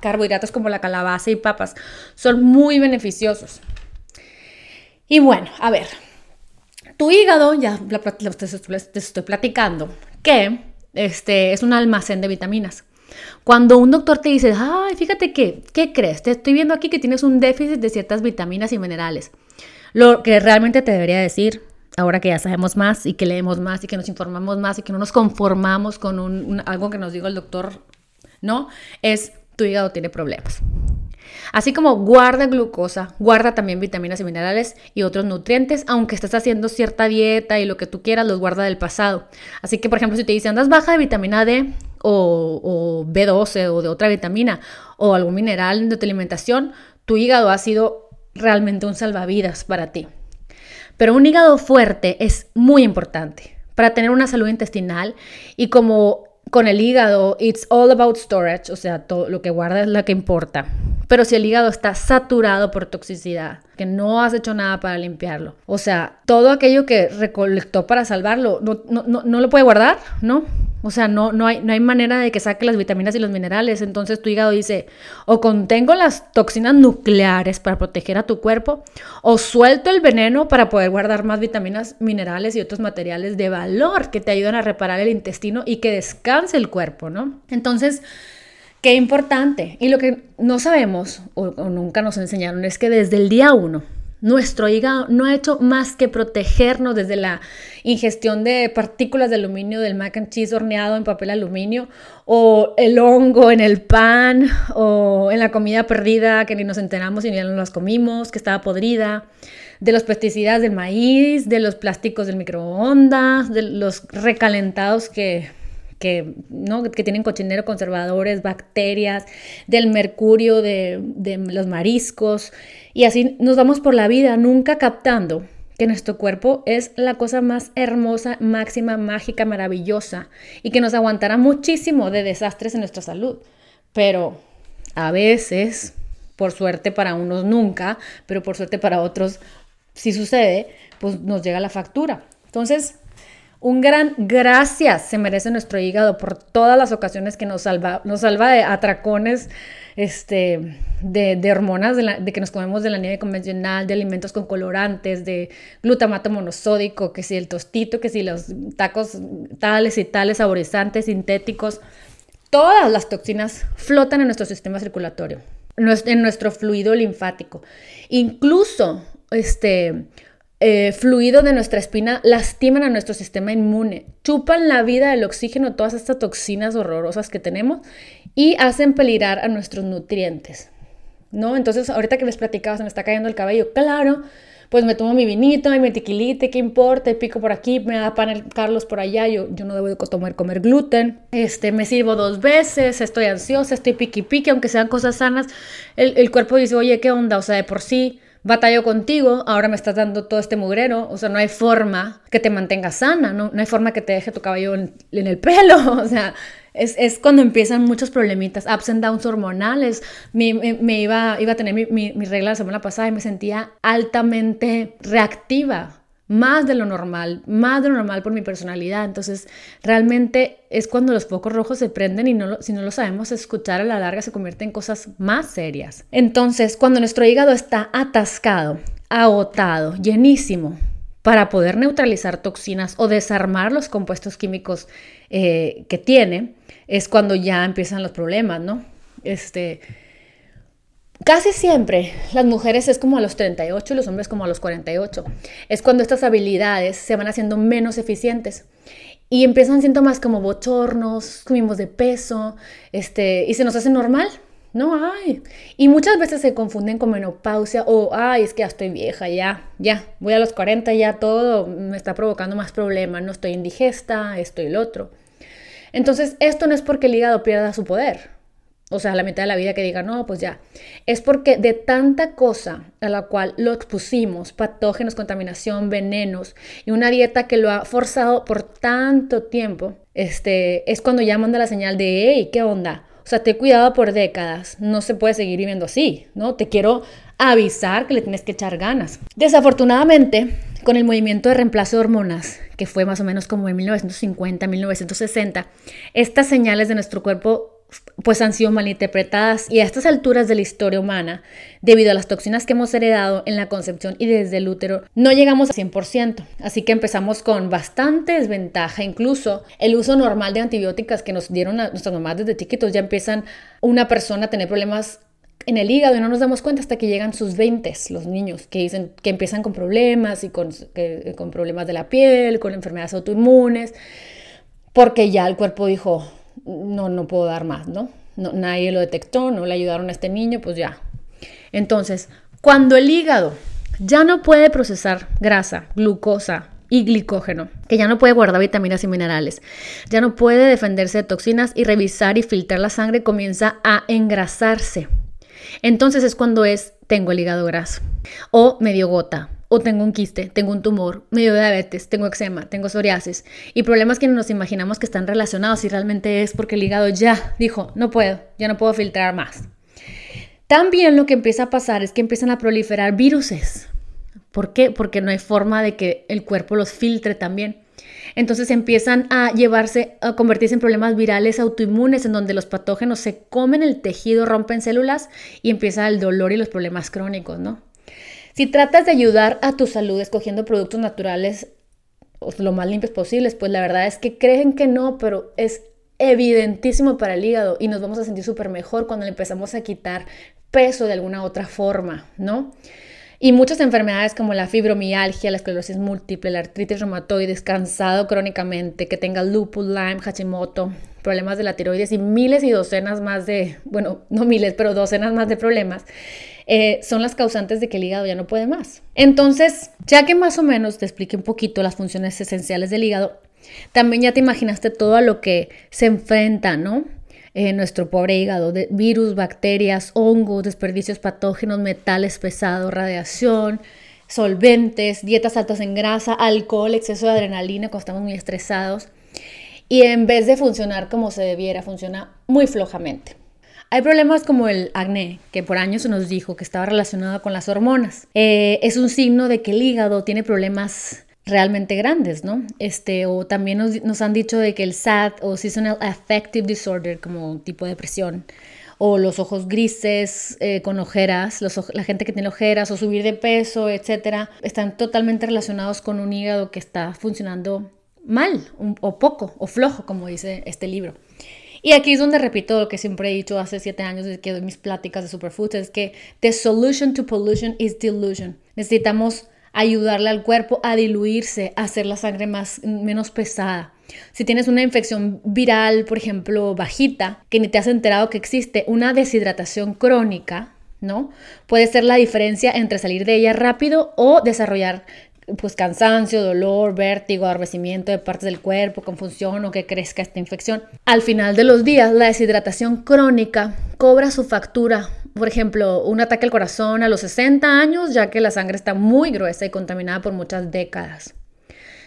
carbohidratos como la calabaza y papas son muy beneficiosos. Y bueno, a ver, tu hígado, ya te estoy platicando, que este, es un almacén de vitaminas. Cuando un doctor te dice, ay, fíjate que, ¿qué crees? Te estoy viendo aquí que tienes un déficit de ciertas vitaminas y minerales. Lo que realmente te debería decir, ahora que ya sabemos más y que leemos más y que nos informamos más y que no nos conformamos con algo que nos diga el doctor, ¿no? Es tu hígado tiene problemas. Así como guarda glucosa, guarda también vitaminas y minerales y otros nutrientes, aunque estés haciendo cierta dieta y lo que tú quieras, los guarda del pasado. Así que, por ejemplo, si te dicen andas baja de vitamina D o, B12 o de otra vitamina o algún mineral de tu alimentación, tu hígado ha sido realmente un salvavidas para ti. Pero un hígado fuerte es muy importante para tener una salud intestinal y como con el hígado, it's all about storage, o sea, todo lo que guarda es lo que importa. Pero si el hígado está saturado por toxicidad, que no has hecho nada para limpiarlo, o sea, todo aquello que recolectó para salvarlo, no, no, no, lo puede guardar, ¿no? O sea, no, no, hay, no hay manera de que saque las vitaminas y los minerales. Entonces tu hígado dice, o contengo las toxinas nucleares para proteger a tu cuerpo, o suelto el veneno para poder guardar más vitaminas, minerales y otros materiales de valor que te ayudan a reparar el intestino y que descanse el cuerpo, ¿no? Entonces, Qué importante. Y lo que no sabemos o, nunca nos enseñaron es que desde el día uno, nuestro hígado no ha hecho más que protegernos desde la ingestión de partículas de aluminio del mac and cheese horneado en papel aluminio o el hongo en el pan o en la comida perdida que ni nos enteramos y ni no las comimos, que estaba podrida, de los pesticidas del maíz, de los plásticos del microondas, de los recalentados que que, ¿no? que tienen cochinero, conservadores, bacterias, del mercurio, de, de los mariscos. Y así nos vamos por la vida, nunca captando que nuestro cuerpo es la cosa más hermosa, máxima, mágica, maravillosa y que nos aguantará muchísimo de desastres en nuestra salud. Pero a veces, por suerte para unos nunca, pero por suerte para otros si sucede, pues nos llega la factura. Entonces, un gran gracias se merece nuestro hígado por todas las ocasiones que nos salva, nos salva de atracones este, de, hormonas, de, que nos comemos de la nieve convencional, de alimentos con colorantes, de glutamato monosódico, que si el tostito, que si los tacos tales y tales, saborizantes, sintéticos. Todas las toxinas flotan en nuestro sistema circulatorio, en nuestro fluido linfático. Incluso este, eh, fluido de nuestra espina lastiman a nuestro sistema inmune, chupan la vida del oxígeno, todas estas toxinas horrorosas que tenemos y hacen peligrar a nuestros nutrientes. ¿No? Entonces, ahorita que les platicaba, se me está cayendo el cabello, claro, pues me tomo mi vinito mi tequilite, ¿qué importa? Pico por aquí, me da pan el Carlos por allá, yo, yo no debo de comer, comer gluten, este, me sirvo dos veces, estoy ansiosa, estoy piqui piqui, aunque sean cosas sanas, el, el cuerpo dice, oye, ¿qué onda? O sea, de por sí batallo contigo, ahora me estás dando todo este mugrero, o sea, no hay forma que te mantengas sana, no, no hay forma que te deje tu cabello en, el [LAUGHS] pelo, o sea, es, es, cuando empiezan muchos problemitas, ups and downs hormonales. Me, me, iba, iba a tener mi, mi, mi regla la semana pasada y me sentía altamente reactiva más de lo normal, más de lo normal por mi personalidad. Entonces, realmente es cuando los focos rojos se prenden y no si no lo sabemos escuchar a la larga se convierte en cosas más serias. Entonces, cuando nuestro hígado está atascado, agotado, llenísimo, para poder neutralizar toxinas o desarmar los compuestos químicos eh, que tiene, es cuando ya empiezan los problemas, ¿no? Este, Casi siempre las mujeres es como a los 38 y los hombres como a los 48. Es cuando estas habilidades se van haciendo menos eficientes y empiezan síntomas como bochornos, subimos de peso, este, y se nos hace normal, ¿no? Ay. Y muchas veces se confunden con menopausia o, ay, es que ya estoy vieja, ya, ya, voy a los 40, ya todo me está provocando más problemas, no estoy indigesta, esto y el otro. Entonces, esto no es porque el hígado pierda su poder, o sea, a la mitad de la vida que diga, no, pues ya, es porque de tanta cosa a la cual lo expusimos, patógenos, contaminación, venenos, y una dieta que lo ha forzado por tanto tiempo, este, es cuando ya manda la señal de, hey, ¿qué onda? O sea, te he cuidado por décadas, no se puede seguir viviendo así, ¿no? Te quiero avisar que le tienes que echar ganas. Desafortunadamente, con el movimiento de reemplazo de hormonas, que fue más o menos como en 1950, 1960, estas señales de nuestro cuerpo pues han sido malinterpretadas y a estas alturas de la historia humana, debido a las toxinas que hemos heredado en la concepción y desde el útero, no llegamos al 100%. Así que empezamos con bastante desventaja, incluso el uso normal de antibióticas que nos dieron a nuestras mamás desde chiquitos, ya empiezan una persona a tener problemas en el hígado y no nos damos cuenta hasta que llegan sus 20, los niños, que dicen que empiezan con problemas y con, con problemas de la piel, con enfermedades autoinmunes, porque ya el cuerpo dijo, no, no puedo dar más, ¿no? ¿no? Nadie lo detectó, no le ayudaron a este niño, pues ya. Entonces, cuando el hígado ya no puede procesar grasa, glucosa y glicógeno, que ya no puede guardar vitaminas y minerales, ya no puede defenderse de toxinas y revisar y filtrar la sangre, comienza a engrasarse. Entonces es cuando es tengo el hígado graso o medio gota tengo un quiste, tengo un tumor, me dio diabetes, tengo eczema, tengo psoriasis y problemas que nos imaginamos que están relacionados y realmente es porque el hígado ya dijo, no puedo, ya no puedo filtrar más. También lo que empieza a pasar es que empiezan a proliferar viruses. ¿Por qué? Porque no hay forma de que el cuerpo los filtre también. Entonces empiezan a llevarse, a convertirse en problemas virales autoinmunes en donde los patógenos se comen el tejido, rompen células y empieza el dolor y los problemas crónicos, ¿no? Si tratas de ayudar a tu salud escogiendo productos naturales lo más limpios posibles, pues la verdad es que creen que no, pero es evidentísimo para el hígado y nos vamos a sentir súper mejor cuando le empezamos a quitar peso de alguna otra forma, ¿no? Y muchas enfermedades como la fibromialgia, la esclerosis múltiple, la artritis reumatoide, cansado crónicamente, que tenga lupus, Lyme, Hashimoto, problemas de la tiroides y miles y docenas más de, bueno, no miles, pero docenas más de problemas, eh, son las causantes de que el hígado ya no puede más. Entonces, ya que más o menos te expliqué un poquito las funciones esenciales del hígado, también ya te imaginaste todo a lo que se enfrenta, ¿no? nuestro pobre hígado, de virus, bacterias, hongos, desperdicios patógenos, metales pesados, radiación, solventes, dietas altas en grasa, alcohol, exceso de adrenalina cuando estamos muy estresados. Y en vez de funcionar como se debiera, funciona muy flojamente. Hay problemas como el acné, que por años se nos dijo que estaba relacionado con las hormonas. Eh, es un signo de que el hígado tiene problemas realmente grandes, ¿no? Este, o también nos, han dicho de que el SAD o Seasonal Affective Disorder, como un tipo de depresión, o los ojos grises eh, con ojeras, la gente que tiene ojeras, o subir de peso, etcétera, están totalmente relacionados con un hígado que está funcionando mal, o poco, o flojo, como dice este libro. Y aquí es donde repito lo que siempre he dicho hace siete años desde que doy mis pláticas de Superfoods, es que the solution to pollution is delusion. Necesitamos ayudarle al cuerpo a diluirse, a hacer la sangre más, menos pesada. Si tienes una infección viral, por ejemplo, bajita, que ni te has enterado que existe una deshidratación crónica, ¿no? Puede ser la diferencia entre salir de ella rápido o desarrollar pues cansancio, dolor, vértigo, adormecimiento de partes del cuerpo, confusión o que crezca esta infección. Al final de los días, la deshidratación crónica cobra su factura por ejemplo, un ataque al corazón a los 60 años, ya que la sangre está muy gruesa y contaminada por muchas décadas.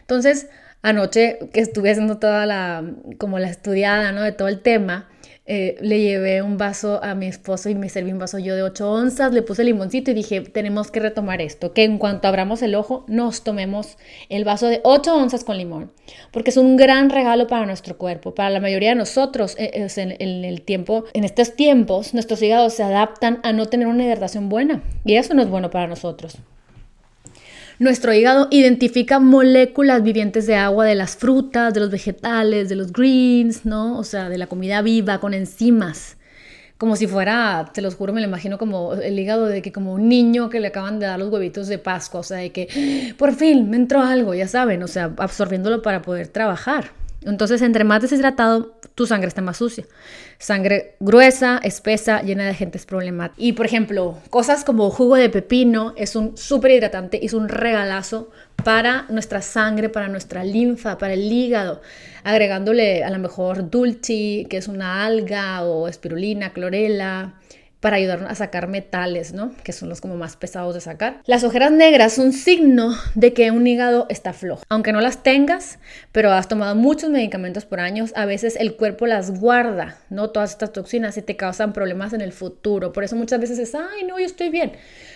Entonces, anoche que estuve haciendo toda la, como la estudiada, ¿no? De todo el tema, eh, le llevé un vaso a mi esposo y me serví un vaso yo de 8 onzas, le puse limoncito y dije, tenemos que retomar esto, que en cuanto abramos el ojo nos tomemos el vaso de 8 onzas con limón, porque es un gran regalo para nuestro cuerpo, para la mayoría de nosotros eh, en, en, el tiempo, en estos tiempos, nuestros hígados se adaptan a no tener una hidratación buena y eso no es bueno para nosotros. Nuestro hígado identifica moléculas vivientes de agua de las frutas, de los vegetales, de los greens, ¿no? O sea, de la comida viva con enzimas. Como si fuera, te los juro, me lo imagino como el hígado de que como un niño que le acaban de dar los huevitos de Pascua, o sea, de que por fin me entró algo, ya saben, o sea, absorbiéndolo para poder trabajar. Entonces, entre más deshidratado, tu sangre está más sucia. Sangre gruesa, espesa, llena de agentes problemáticos. Y por ejemplo, cosas como jugo de pepino es un súper hidratante es un regalazo para nuestra sangre, para nuestra linfa, para el hígado, agregándole a lo mejor dulce, que es una alga, o espirulina, clorela, para ayudar a sacar metales, ¿no? Que son los como más pesados de sacar. Las ojeras negras son signo de que un hígado está flojo. Aunque no las tengas, pero has tomado muchos medicamentos por años, a veces el cuerpo las guarda, ¿no? Todas estas toxinas y te causan problemas en el futuro. Por eso muchas veces es, ay, no, yo estoy bien.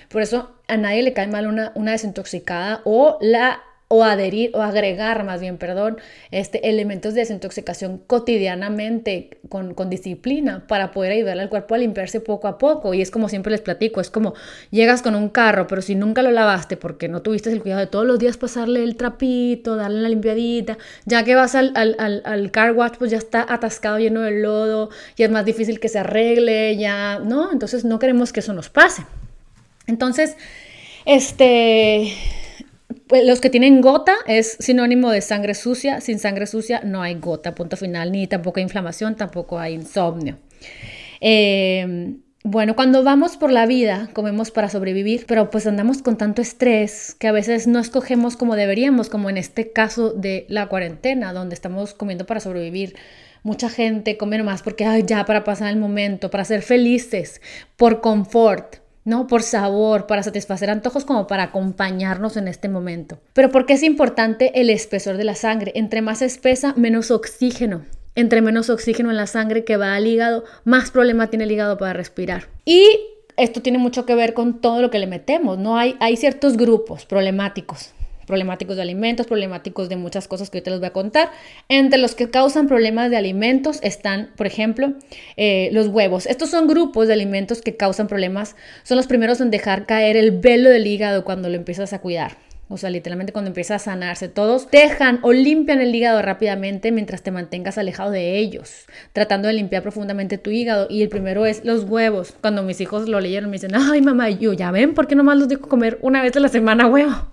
Por eso a nadie le cae mal una, una desintoxicada o la o adherir o agregar más bien, perdón, este, elementos de desintoxicación cotidianamente con, con, disciplina para poder ayudarle al cuerpo a limpiarse poco a poco. Y es como siempre les platico, es como llegas con un carro, pero si nunca lo lavaste porque no tuviste el cuidado de todos los días pasarle el trapito, darle la limpiadita, ya que vas al, al, al, al car wash, pues ya está atascado lleno de lodo, y es más difícil que se arregle, ya, ¿no? Entonces no queremos que eso nos pase. Entonces, este los que tienen gota es sinónimo de sangre sucia. Sin sangre sucia no hay gota, punto final, ni tampoco hay inflamación, tampoco hay insomnio. Em, bueno, cuando vamos por la vida, comemos para sobrevivir, pero pues andamos con tanto estrés que a veces no escogemos como deberíamos, como en este caso de la cuarentena, donde estamos comiendo para sobrevivir. Mucha gente come nomás porque, ay, ya para pasar el momento, para ser felices, por confort ¿no? Por sabor, para satisfacer antojos como para acompañarnos en este momento. Pero ¿por qué es importante el espesor de la sangre? Entre más espesa, menos oxígeno. Entre menos oxígeno en la sangre que va al hígado, más problema tiene el hígado para respirar. Y esto tiene mucho que ver con todo lo que le metemos, ¿no? Hay, hay ciertos grupos problemáticos problemáticos de alimentos, problemáticos de muchas cosas que te les voy a contar. Entre los que causan problemas de alimentos están, por ejemplo, eh, los huevos. Estos son grupos de alimentos que causan problemas, son los primeros en dejar caer el velo del hígado cuando lo empiezas a cuidar. O sea, literalmente cuando empieza a sanarse, todos dejan o limpian el hígado rápidamente mientras te mantengas alejado de ellos, tratando de limpiar profundamente tu hígado. Y el primero es los huevos. Cuando mis hijos lo leyeron, me dicen, ay mamá, yo ya ven, ¿por qué nomás los dejo comer una vez a la semana huevo?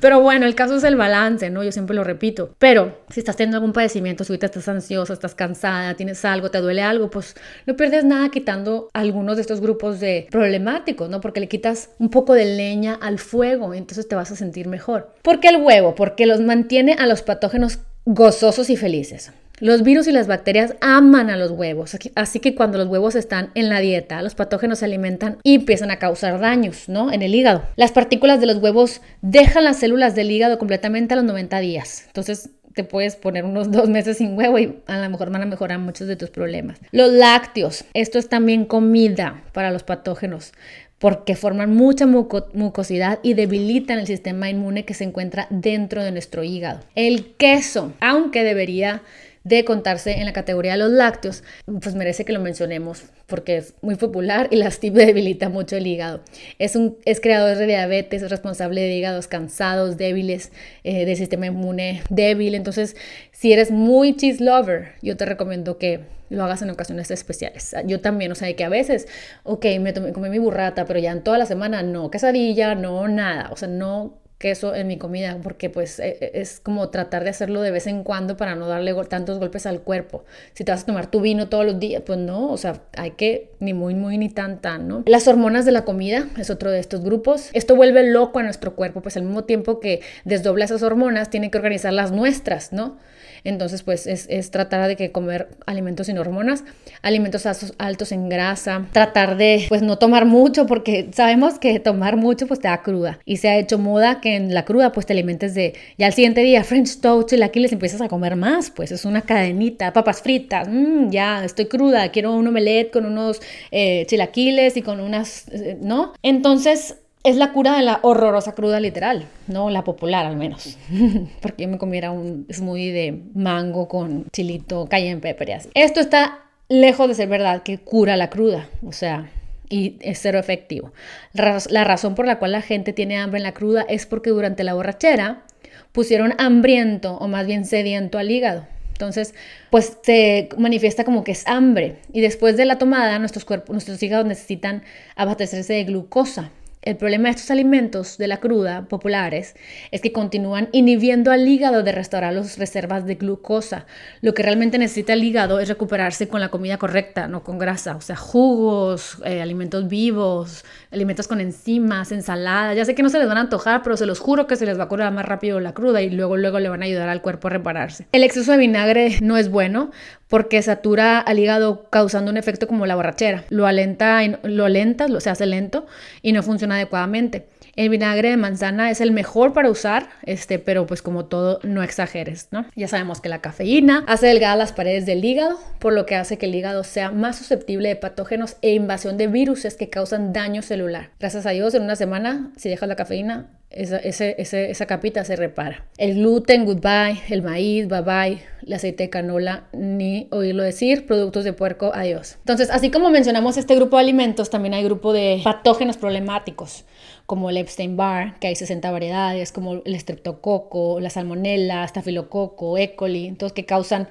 Pero bueno, el caso es el balance, ¿no? Yo siempre lo repito. Pero si estás teniendo algún padecimiento, si ahorita estás ansiosa, estás cansada, tienes algo, te duele algo, pues no pierdes nada quitando algunos de estos grupos de problemáticos, ¿no? Porque le quitas un poco de leña al fuego, entonces te vas a sentir mejor. ¿Por qué el huevo? Porque los mantiene a los patógenos gozosos y felices. Los virus y las bacterias aman a los huevos, así que cuando los huevos están en la dieta, los patógenos se alimentan y empiezan a causar daños, ¿no? En el hígado. Las partículas de los huevos dejan las células del hígado completamente a los 90 días. Entonces, te puedes poner unos [LAUGHS] dos meses sin huevo y a lo mejor van a mejorar muchos de tus problemas. Los lácteos, esto es también comida para los patógenos porque forman mucha mucosidad y debilitan el sistema inmune que se encuentra dentro de nuestro hígado. El queso, aunque debería de contarse en la categoría de los lácteos, pues merece que lo mencionemos porque es muy popular y [LAUGHS] lastima y debilita mucho el hígado. Es, un, es creador de diabetes, es responsable de hígados cansados, débiles, eh, de sistema inmune débil. Entonces, si eres muy cheese lover, yo te recomiendo que lo hagas en ocasiones especiales. Yo también, o sea, que a veces, ok, me tomé, comí mi burrata, pero ya en toda la semana no, quesadilla, no, nada. O sea, no queso en mi comida, porque pues e, e, es como tratar de hacerlo de vez en cuando para no darle tantos golpes al cuerpo. Si te vas a tomar tu vino todos los días, pues no, o sea, hay que ni muy, muy, ni tan, tan, ¿no? Las hormonas de la comida es otro de estos grupos. Esto vuelve loco a nuestro cuerpo, pues al mismo tiempo que desdobla esas hormonas, tiene que organizar las nuestras, ¿no? Entonces, pues es, tratar de que comer alimentos sin hormonas, alimentos altos en grasa, tratar de, pues no tomar mucho, porque sabemos que tomar mucho, pues te da cruda. Y se ha hecho moda que en la cruda, pues te alimentes de, ya al siguiente día, French toast, les empiezas a comer más, pues es una cadenita, papas fritas, mmm, ya estoy cruda, quiero un omelette con unos eh, chilaquiles y con unas, eh, ¿no? Entonces, es la cura de la horrorosa cruda literal, no la popular al menos. [LAUGHS] Porque yo me comiera un smoothie de mango con chilito, cayenne pepper y. Esto está lejos de ser verdad que cura la cruda, o sea, y es cero efectivo. La razón por la cual la gente tiene hambre en la cruda es porque durante la borrachera pusieron hambriento o más bien sediento al hígado. Entonces, pues se manifiesta como que es hambre y después de la tomada nuestros cuerpos, nuestros hígados necesitan abastecerse de glucosa. El problema de estos alimentos de la cruda populares es que continúan inhibiendo al hígado de restaurar las reservas de glucosa. Lo que realmente necesita el hígado es recuperarse con la comida correcta, no con grasa, o sea, jugos, eh, alimentos vivos, alimentos con enzimas, ensaladas. Ya sé que no se les van a antojar, pero se los juro que se les va a curar más rápido la cruda y luego luego le van a ayudar al cuerpo a repararse. El exceso de vinagre no es bueno porque satura al hígado causando un efecto como la borrachera. Lo alenta, lo alenta, lo, se hace lento y no funciona adecuadamente. El vinagre de manzana es el mejor para usar, este, pero pues como todo, no exageres, ¿no? Ya sabemos que la cafeína hace delgadas las paredes del hígado, por lo que hace que el hígado sea más susceptible de patógenos e invasión de virus que causan daño celular. Gracias a Dios, en una semana, si dejas la cafeína, esa, esa, capita se repara. El gluten, goodbye, el maíz, bye bye, el aceite de canola, ni oírlo decir, productos de puerco, adiós. Entonces, así como mencionamos este grupo de alimentos, también hay grupo de patógenos problemáticos, como el Epstein-Barr, que hay 60 variedades, como el estreptococo, la salmonella, estafilococo, E. coli, entonces que causan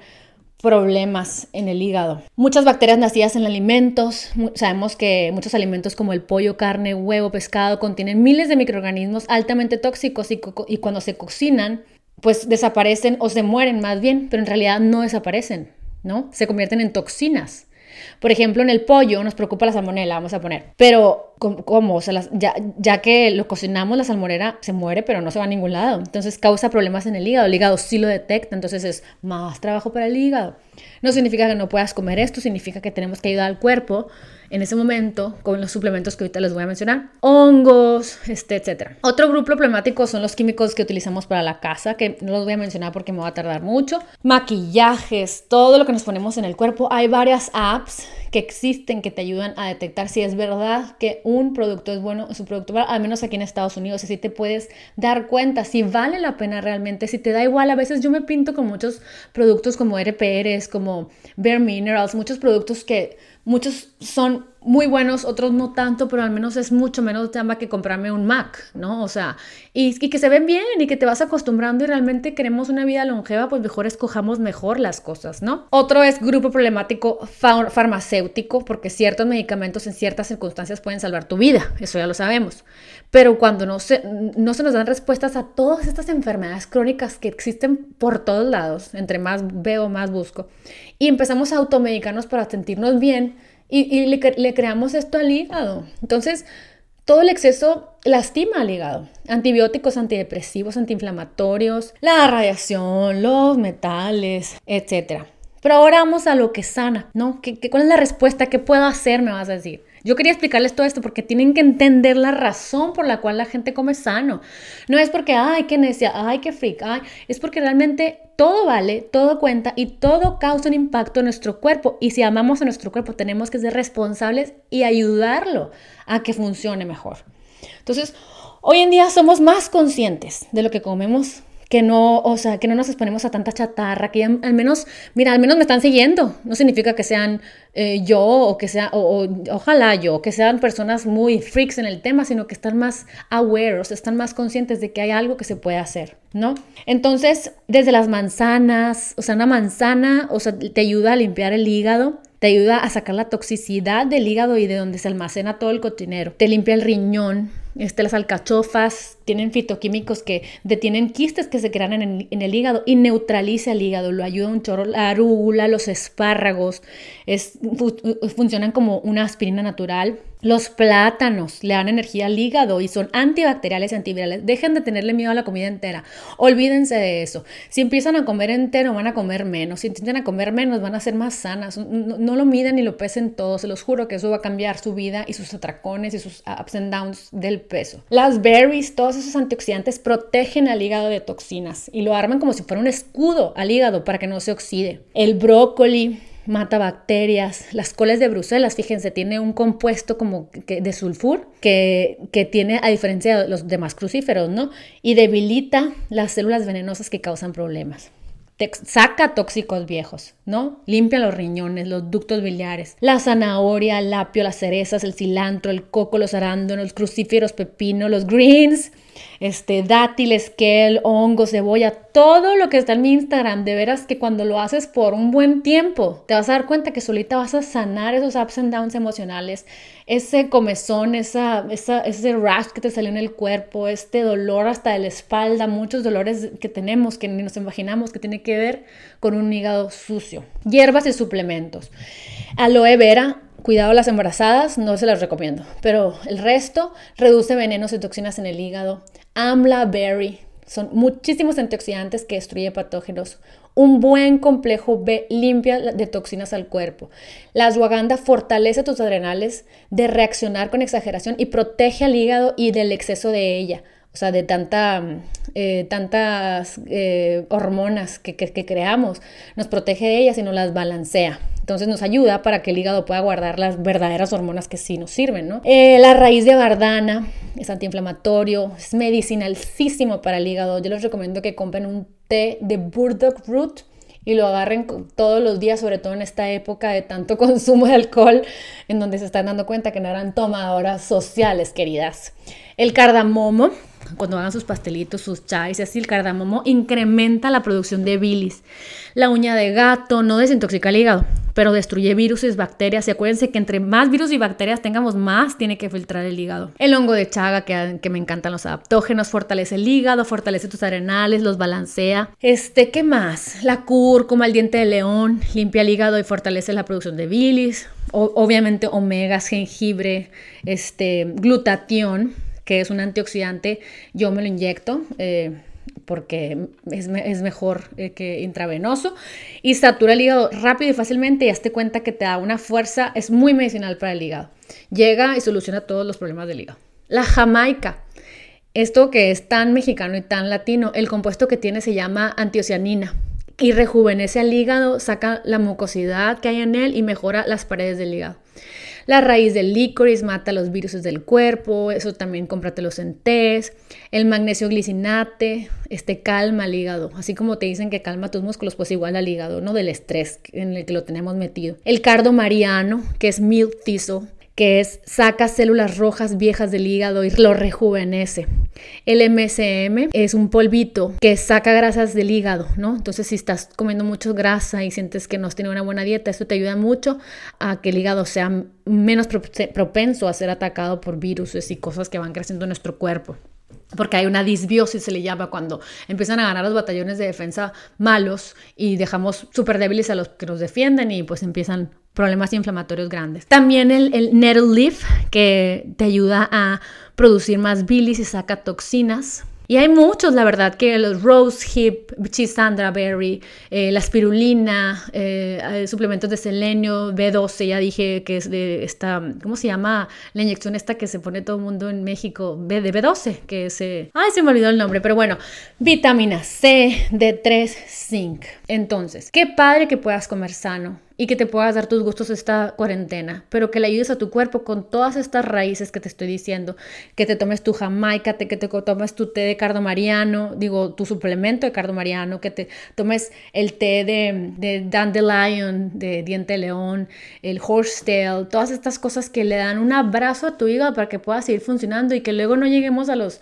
problemas en el hígado. Muchas bacterias nacidas en alimentos, sabemos que muchos alimentos como el pollo, carne, huevo, pescado contienen miles de microorganismos altamente tóxicos y, cuando se cocinan, pues desaparecen o se mueren más bien, pero en realidad no desaparecen, ¿no? Se convierten en toxinas. Por ejemplo, en el pollo nos preocupa la salmonela, vamos a poner. Pero, ¿cómo? Sea, ya, ya, que lo cocinamos, la salmonera se muere, pero no se va a ningún lado. Entonces causa problemas en el hígado. El hígado sí lo detecta, entonces es más trabajo para el hígado. No significa que no puedas comer esto, significa que tenemos que ayudar al cuerpo en ese momento con los suplementos que ahorita les voy a mencionar, hongos, este, etc. Otro grupo problemático son los químicos que utilizamos para la casa, que no los voy a mencionar porque me va a tardar mucho. Maquillajes, todo lo que nos ponemos en el cuerpo. Hay varias apps que existen que te ayudan a detectar si es verdad que un producto es bueno o su producto, al menos aquí en Estados Unidos, si te puedes dar cuenta si vale la pena realmente, si te da igual. A veces yo me pinto con muchos productos como RPRs, como Bare Minerals, muchos productos que muchos son muy buenos, otros no tanto, pero al menos es mucho menos chamba que comprarme un Mac, ¿no? O sea, y, que se ven bien y que te vas acostumbrando y realmente queremos una vida longeva, pues mejor escojamos mejor las cosas, ¿no? Otro es grupo problemático farmacéutico, porque ciertos medicamentos en ciertas circunstancias pueden salvar tu vida, eso ya lo sabemos. Pero cuando no se, no se nos dan respuestas a todas estas enfermedades crónicas que existen por todos lados, entre más veo, más busco, y empezamos a automedicarnos para sentirnos bien, y, le, creamos esto al hígado. Entonces, todo el exceso lastima al hígado. Antibióticos, antidepresivos, antiinflamatorios, la radiación, los metales, etc. Pero ahora vamos a lo que sana, ¿no? ¿Qué, qué, cuál es la respuesta? ¿Qué puedo hacer? Me vas a decir. Yo quería explicarles todo esto porque tienen que entender la razón por la cual la gente come sano. No es porque, ay, qué necia, ay, qué freak, ay, es porque realmente todo vale, todo cuenta y todo causa un impacto en nuestro cuerpo. Y si amamos a nuestro cuerpo, tenemos que ser responsables y ayudarlo a que funcione mejor. Entonces, hoy en día somos más conscientes de lo que comemos que no, o sea, que no nos exponemos a tanta chatarra, que al menos, mira, al menos me están siguiendo. No significa que sean eh, yo o que sea, o, ojalá yo, que sean personas muy freaks en el tema, sino que están más aware, o sea, están más conscientes de que hay algo que se puede hacer, ¿no? Entonces, desde las manzanas, o sea, una manzana, o sea, te ayuda a limpiar el hígado, te ayuda a sacar la toxicidad del hígado y de donde se almacena todo el cotinero, te limpia el riñón, este, las alcachofas tienen fitoquímicos que detienen quistes que se crean en el, hígado y neutraliza el hígado, lo ayuda un chorro, la arúgula, los espárragos, es, funcionan como una aspirina natural. Los plátanos le dan energía al hígado y son antibacteriales y antivirales. Dejen de tenerle miedo a la comida entera. Olvídense de eso. Si empiezan a comer entero, van a comer menos. Si intentan a comer menos, van a ser más sanas. No, lo miden ni lo pesen todo. Se los juro que eso va a cambiar su vida y sus atracones y sus ups and downs del peso. Las berries, todos esos antioxidantes protegen al hígado de toxinas y lo arman como si fuera un escudo al hígado para que no se oxide. El brócoli mata bacterias. Las coles de Bruselas, fíjense, tiene un compuesto como de sulfur que, que, tiene, a diferencia de los demás crucíferos, ¿no? Y debilita las células venenosas que causan problemas. Te saca tóxicos viejos, ¿no? Limpia los riñones, los ductos biliares. La zanahoria, el apio, las cerezas, el cilantro, el coco, los arándanos, los crucíferos, pepino, los greens este, dátiles, kale, hongo, cebolla, todo lo que está en mi Instagram, de veras que cuando lo haces por un buen tiempo, te vas a dar cuenta que solita vas a sanar esos ups and downs emocionales, ese comezón, esa, ese rash que te salió en el cuerpo, este dolor hasta de la espalda, muchos dolores que tenemos que ni nos imaginamos que tiene que ver con un hígado sucio. Hierbas y suplementos. Aloe vera, Cuidado las embarazadas, no se las recomiendo. Pero el resto reduce venenos y toxinas en el hígado. Amla berry, son muchísimos antioxidantes que destruyen patógenos. Un buen complejo B limpia de toxinas al cuerpo. La ashwagandha fortalece tus adrenales de reaccionar con exageración y protege al hígado y del exceso de ella. O sea, de tanta, eh, tantas eh, hormonas que, que creamos. Nos protege de ellas y nos las balancea. Entonces nos ayuda para que el hígado pueda guardar las verdaderas hormonas que sí nos sirven, ¿no? Eh, la raíz de bardana es antiinflamatorio, es medicinalísimo para el hígado. Yo les recomiendo que compren un té de burdock root y lo agarren todos los días, sobre todo en esta época de tanto [LAUGHS] consumo de alcohol, en donde se están dando cuenta que no eran tomadoras sociales, queridas. El cardamomo cuando hagan sus pastelitos, sus chais y así, el cardamomo incrementa la producción de bilis. La uña de gato no desintoxica el hígado, pero destruye virus y bacterias. Y acuérdense que entre más virus y bacterias tengamos, más tiene que filtrar el hígado. El hongo de chaga, que, me encantan los adaptógenos, fortalece el hígado, fortalece tus arenales, los balancea. Este, ¿qué más? La cúrcuma, el diente de león, limpia el hígado y fortalece la producción de bilis. obviamente omegas, jengibre, este, glutatión que es un antioxidante, yo me lo inyecto. Eh, porque es, mejor eh, que intravenoso y satura el hígado rápido y fácilmente y hazte cuenta que te da una fuerza, es muy medicinal para el hígado. Llega y soluciona todos los problemas del hígado. La jamaica, esto que es tan mexicano y tan latino, el compuesto que tiene se llama antioceanina y rejuvenece al hígado, saca la mucosidad que hay en él y mejora las paredes del hígado. La raíz del licorice mata los virus del cuerpo, eso también cómpratelos en tés. El magnesio glicinate, este calma el hígado, así como te dicen que calma tus músculos, pues igual al hígado, ¿no? Del estrés en el que lo tenemos metido. El cardo mariano, que es thistle, que es saca células rojas viejas del hígado y lo rejuvenece. El MSM es un polvito que saca grasas del hígado, ¿no? Entonces, si estás comiendo mucho grasa y sientes que no has tenido una buena dieta, esto te ayuda mucho a que el hígado sea menos propenso a ser atacado por virus y cosas que van creciendo en nuestro cuerpo porque hay una disbiosis, se le llama, cuando empiezan a ganar los batallones de defensa malos y dejamos súper débiles a los que nos defienden y pues empiezan problemas inflamatorios grandes. También el, nettle leaf, que te ayuda a producir más bilis y saca toxinas. Y hay muchos, la verdad, que los rose hip, chisandra berry, eh, la espirulina, eh, suplementos de selenio, B12, ya dije que es de esta, ¿cómo se llama? La inyección esta que se pone todo el mundo en México, B de B12, que se... Ay, se me olvidó el nombre, pero bueno, vitamina C, D3, zinc. Entonces, qué padre que puedas comer sano y que te puedas dar tus gustos esta cuarentena, pero que le ayudes a tu cuerpo con todas estas raíces que te estoy diciendo, que te tomes tu jamaica, que te tomes tu té de cardo mariano, digo, tu suplemento de cardo mariano, que te tomes el té de, de dandelion, de diente león, el horsetail, todas estas cosas que le dan un abrazo a tu hígado para que pueda seguir funcionando y que luego no lleguemos a los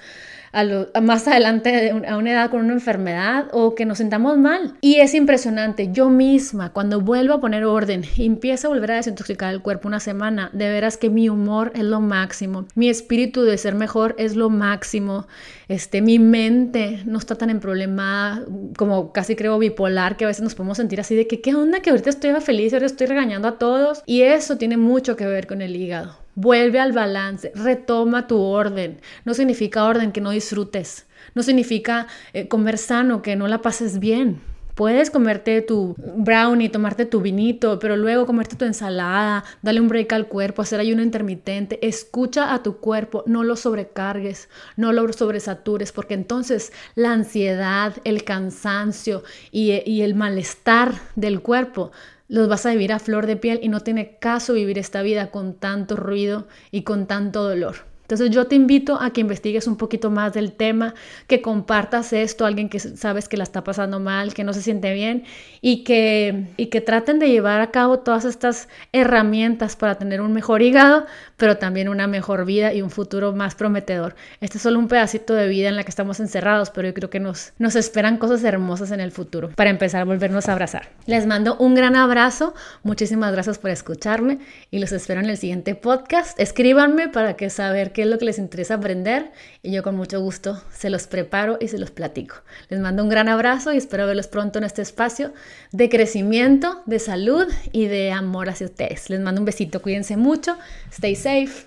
a más adelante a una edad con una enfermedad o que nos sentamos mal. Y es impresionante, yo misma cuando vuelvo a poner orden y empiezo a volver a desintoxicar el cuerpo una semana, de veras que mi humor es lo máximo, mi espíritu de ser mejor es lo máximo, este, mi mente no está tan en problema como casi creo bipolar, que a veces nos podemos sentir así de que qué onda que ahorita estoy feliz, ahora estoy regañando a todos y eso tiene mucho que ver con el hígado. Vuelve al balance, retoma tu orden. No significa orden que no disfrutes. No significa eh, comer sano, que no la pases bien. Puedes comerte tu brownie, tomarte tu vinito, pero luego comerte tu ensalada, darle un break al cuerpo, hacer ayuno intermitente. Escucha a tu cuerpo, no lo sobrecargues, no lo sobresatures, porque entonces la ansiedad, el cansancio y, el malestar del cuerpo los vas a vivir a flor de piel y no tiene caso vivir esta vida con tanto ruido y con tanto dolor. Entonces yo te invito a que investigues un poquito más del tema, que compartas esto a alguien que sabes que la está pasando mal, que no se siente bien y que, y que traten de llevar a cabo todas estas herramientas para tener un mejor hígado, pero también una mejor vida y un futuro más prometedor. Este es solo un pedacito de vida en la que estamos encerrados, pero yo creo que nos, nos esperan cosas hermosas en el futuro para empezar a volvernos a abrazar. Les mando un gran abrazo, muchísimas gracias por escucharme y los espero en el siguiente podcast. Escríbanme para que saber qué es lo que les interesa aprender y yo con mucho gusto se los preparo y se los platico. Les mando un gran abrazo y espero verlos pronto en este espacio de crecimiento, de salud y de amor hacia ustedes. Les mando un besito, cuídense mucho, stay safe.